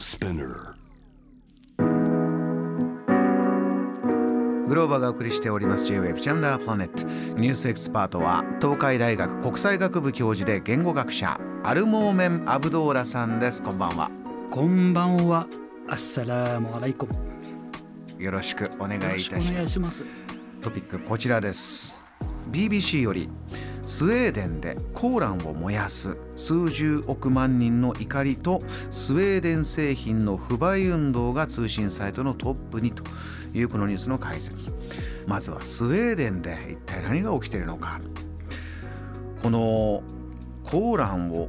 Spinner グローバーがお送りしております J-Wave JAM THE PLANET ニュースエキスパートは東海大学国際学部教授で言語学者アルモーメン・アブドーラさんですこんばんはこんばんは。السلام عليكم。よろしくお願いいよろしくおたします願いします。トピックこちらです BBC よりスウェーデンでコーランを燃やす数十億万人の怒りとスウェーデン製品の不買運動が通信サイトのトップにというこのニュースの解説。まずはスウェーデンで一体何が起きているのか。このコーランを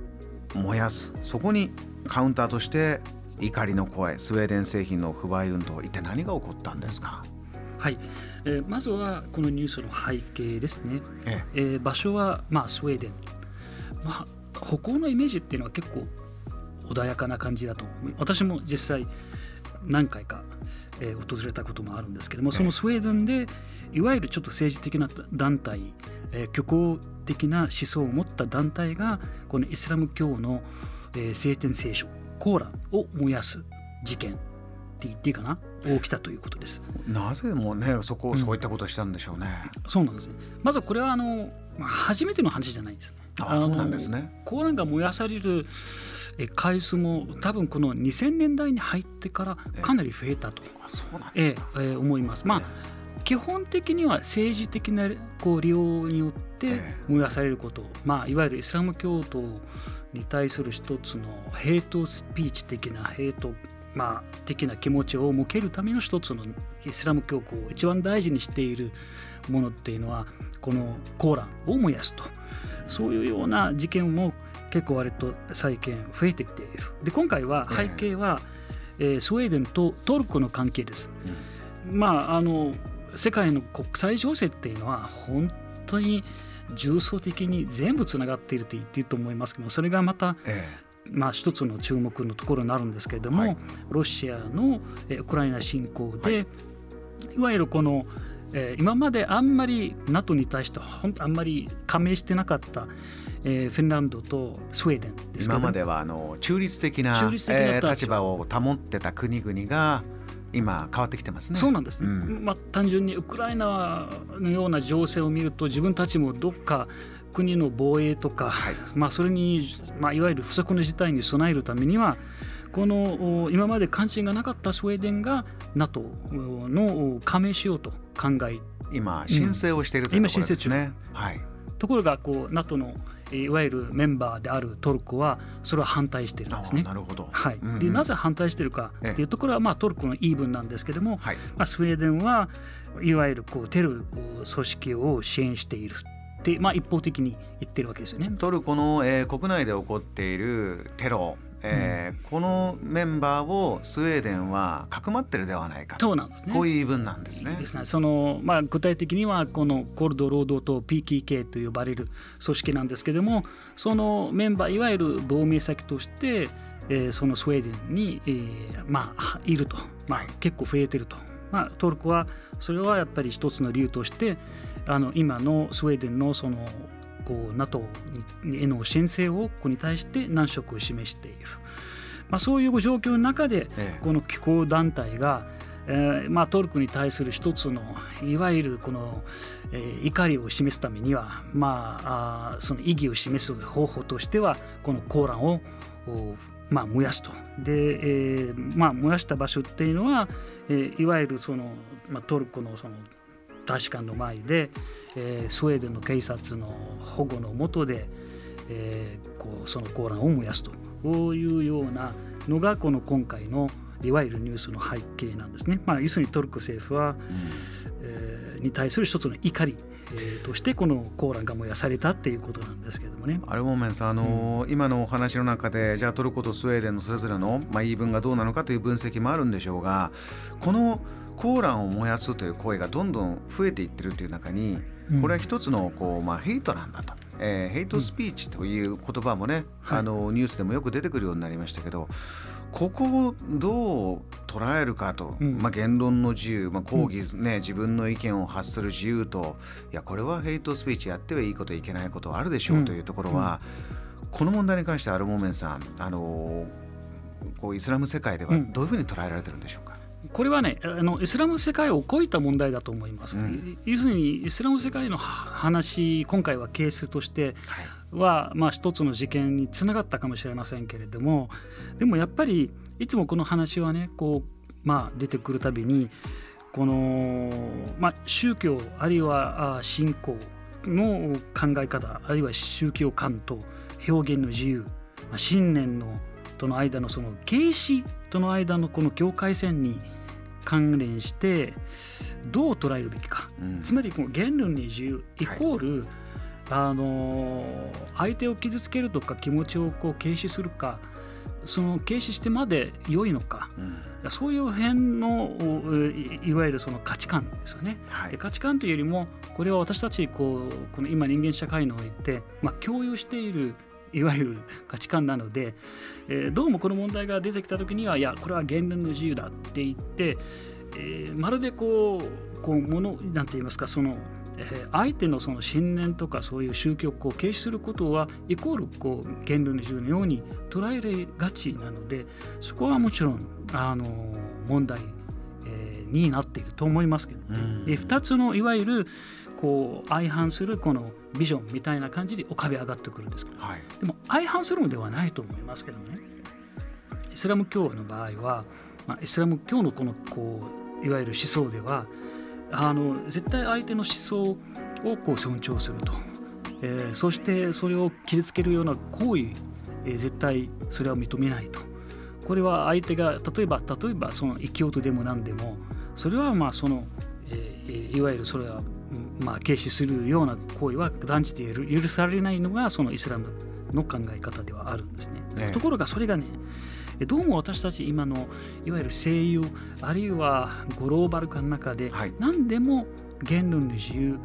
燃やす。そこにカウンターとして怒りの声。スウェーデン製品の不買運動一体何が起こったんですか？はい、えーまずはこのニュースの背景ですね。ええー場所はまあスウェーデン。まあ北欧のイメージっていうのは結構穏やかな感じだと。私も実際何回か、えー訪れたこともあるんですけども、そのスウェーデンでいわゆるちょっと政治的な団体、えー虚構的な思想を持った団体がこのイスラム教の、えー聖典聖書コーランを燃やす事件って言っていいかな？起きたということです。なぜもねそこ、うんそういったことをしたんでしょうね。そうなんですね。まずはこれはあのまあ初めての話じゃないですあそうなんですね。コーランが燃やされるえ回数も多分この2000年代に入ってからかなり増えたと、え思います。まあ基本的には政治的なこう利用によってええ燃やされること、まあ、いわゆるイスラム教徒に対する一つのヘイトスピーチ的なヘイト、まあ、的な気持ちを向けるための一つのイスラム教皇を一番大事にしているものっていうのはこのコーランを燃やすとそういうような事件も結構割と最近増えてきている。で今回は背景は、えースウェーデンとトルコの関係です。まああの世界の国際情勢っていうのは本当に重層的に全部つながっていると言っていいと思いますけどそれがまた、えまあ、一つの注目のところになるんですけれども、はい。ロシアのえーウクライナ侵攻で、い、わゆるこの、えー今まであんまり NATO に対して本当あんまり加盟してなかった、えーフィンランドとスウェーデンです今まではあの中立的な中立的な立場を保ってた国々が今変わってきてますね。そうなんですね、うん。まあ、単純にウクライナのような情勢を見ると自分たちもどっか国の防衛とか、はいまあ、それに、まあ、いわゆる不測の事態に備えるためにはこのお今まで関心がなかったスウェーデンが NATO のお加盟しようと考え今申請をしているというところですね。はい。ところがこう NATO のえーいわゆるメンバーであるトルコはそれを反対しているんですあね。なるほど。はい、うんうんでなぜ反対しているかっていうところは、まあ、トルコの言い分なんですけども、はい。まあ、スウェーデンはいわゆるこうテロ組織を支援しているって、まあ、一方的に言ってるわけですよね。トルコの、えー国内で起こっているテロ、えーこのメンバーをスウェーデンはかくまってるではないかとそうなんですね。こういう言い分なんですね。ですねそのまあ、具体的にはこのコルド労働党 PKK と呼ばれる組織なんですけどもそのメンバーいわゆる亡命先として、えーそのスウェーデンに、えーまあ、いると、まあはい、結構増えてると、まあ、トルコはそれはやっぱり一つの理由としてあの今のスウェーデンのそのこう NATO への申請をここに対して難色を示している、まあ、そういう状況の中でええ。この機構団体が、えーまあ、トルコに対する一つのいわゆるこの、えー怒りを示すためには、まあ、あーその意義を示す方法としてはこのコーランをおまあ、燃やすと。で、えーまあ、燃やした場所っていうのは、えーいわゆるその、まあ、トルコのその大使館の前で、えースウェーデンの警察の保護の下で、えーこうそのコーランを燃やすと。こういうようなのがこの今回のいわゆるニュースの背景なんですね。まあ、要するにトルコ政府は、えーに対する一つの怒り、えーとしてこのコーランが燃やされたっていうことなんですけれどもね。アルモーメンさん、あのー今のお話の中でじゃあトルコとスウェーデンのそれぞれの、まあ、言い分がどうなのかという分析もあるんでしょうがこのコーランを燃やすという声がどんどん増えていってるという中にこれは一つのこう、まあ、ヘイトなんだと、えーヘイトスピーチという言葉もね、はい。あのニュースでもよく出てくるようになりましたけどここをどう捉えるかと、うん。まあ、言論の自由、まあ、抗議、ね自分の意見を発する自由と。いやこれはヘイトスピーチやってはいいこといけないことあるでしょうというところは、この問題に関してアルモーメンさんあのこうイスラム世界ではどういうふうに捉えられてるんでしょうか、うん、これはねあのイスラム世界を超えた問題だと思います、うん、要するにイスラム世界の話今回はケースとしては、はい、まあ、一つの事件につながったかもしれませんけれどもでもやっぱりいつもこの話はねこう、まあ、出てくるたびにこの、まあ、宗教あるいは信仰の考え方あるいは宗教観と表現の自由、まあ、信念のとの間のその形式との間のこの境界線に関連してどう捉えるべきか、うん、つまりこの言論に自由イコール、はい、あの相手を傷つけるとか気持ちをこう軽視するかその軽視してまで良いのか、うん、そういう辺のいわゆるその価値観ですよね。はい、で価値観というよりもこれは私たちこうこの今人間社会において、まあ、共有しているいわゆる価値観なので、えー、どうもこの問題が出てきた時にはいやこれは言論の自由だって言って、えー、まるでこうこうものなんて言いますかそのえ相手のその信念とかそういう宗教を軽視することはイコールこう言論の自由のように捉えられがちなのでそこはもちろんあの問題、えー、になっていると思いますけど、ね、で2つのいわゆるこう相反するこのビジョンみたいな感じで浮かび上がってくるんです。けど、はい、でも相反するのではないと思いますけどね。イスラム教の場合は、まあ、イスラム教のこのこういわゆる思想ではあの絶対相手の思想をこう尊重すると、えー、そしてそれを傷つけるような行為、えー、絶対それは認めないと。これは相手が例えば例えばその生きようとでも何でもそれはまあその、えー、いわゆるそれはまあ軽視するような行為は断じて許されないのがそのイスラムの考え方ではあるんですね。ねところがそれがねどうも私たち今のいわゆる声優あるいはグローバル化の中で、はい、何でも言論の自由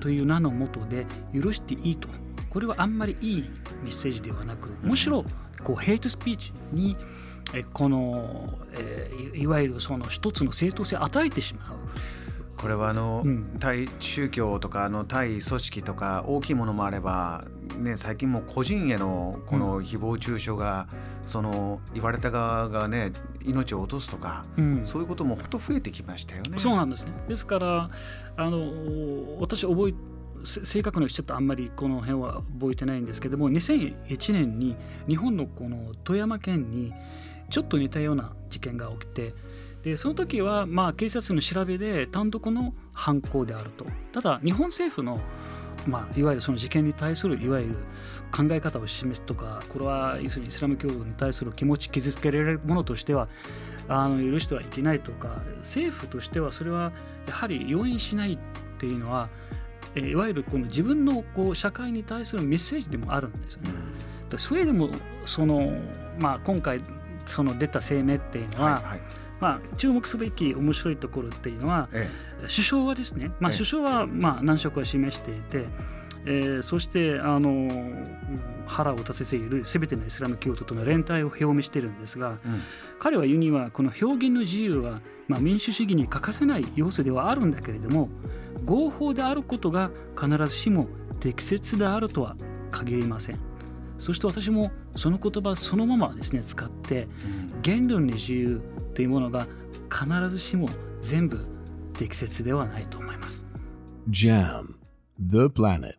という名のもとで許していいとこれはあんまりいいメッセージではなくむしろこうヘイトスピーチにこの、えー、いわゆるその一つの正当性を与えてしまう。これはあの、うん、対宗教とかあの対組織とか大きいものもあれば、ね、最近も個人へのこの誹謗中傷が、うん、その言われた側がね命を落とすとか、うん、そういうことも本当増えてきましたよね。そうなんですね。ですからあの私覚え正確なちょっとあんまりこの辺は覚えてないんですけども2001年に日本のこの富山県にちょっと似たような事件が起きてでその時はまあ警察の調べで単独の犯行であると。ただ日本政府のまあ、いわゆるその事件に対するいわゆる考え方を示すとかこれは要するにイスラム教徒に対する気持ち傷つけられるものとしてはあの許してはいけないとか政府としてはそれはやはり容認しないっていうのはいわゆるこの自分のこう社会に対するメッセージでもあるんですよね。それでもその、まあ、今回その出た声明っていうのは、はいはいまあ、注目すべき面白いところっていうのは、ええ、首相はですね、まあ、首相はまあ難色は示していて、えー、そしてあの腹を立てているすべてのイスラム教徒との連帯を表明しているんですが、うん、彼は言うにはこの表現の自由は、まあ、民主主義に欠かせない要素ではあるんだけれども合法であることが必ずしも適切であるとは限りません。そして私もその言葉そのままですね使って、言論の自由というものが必ずしも全部適切ではないと思います。JAM The Planet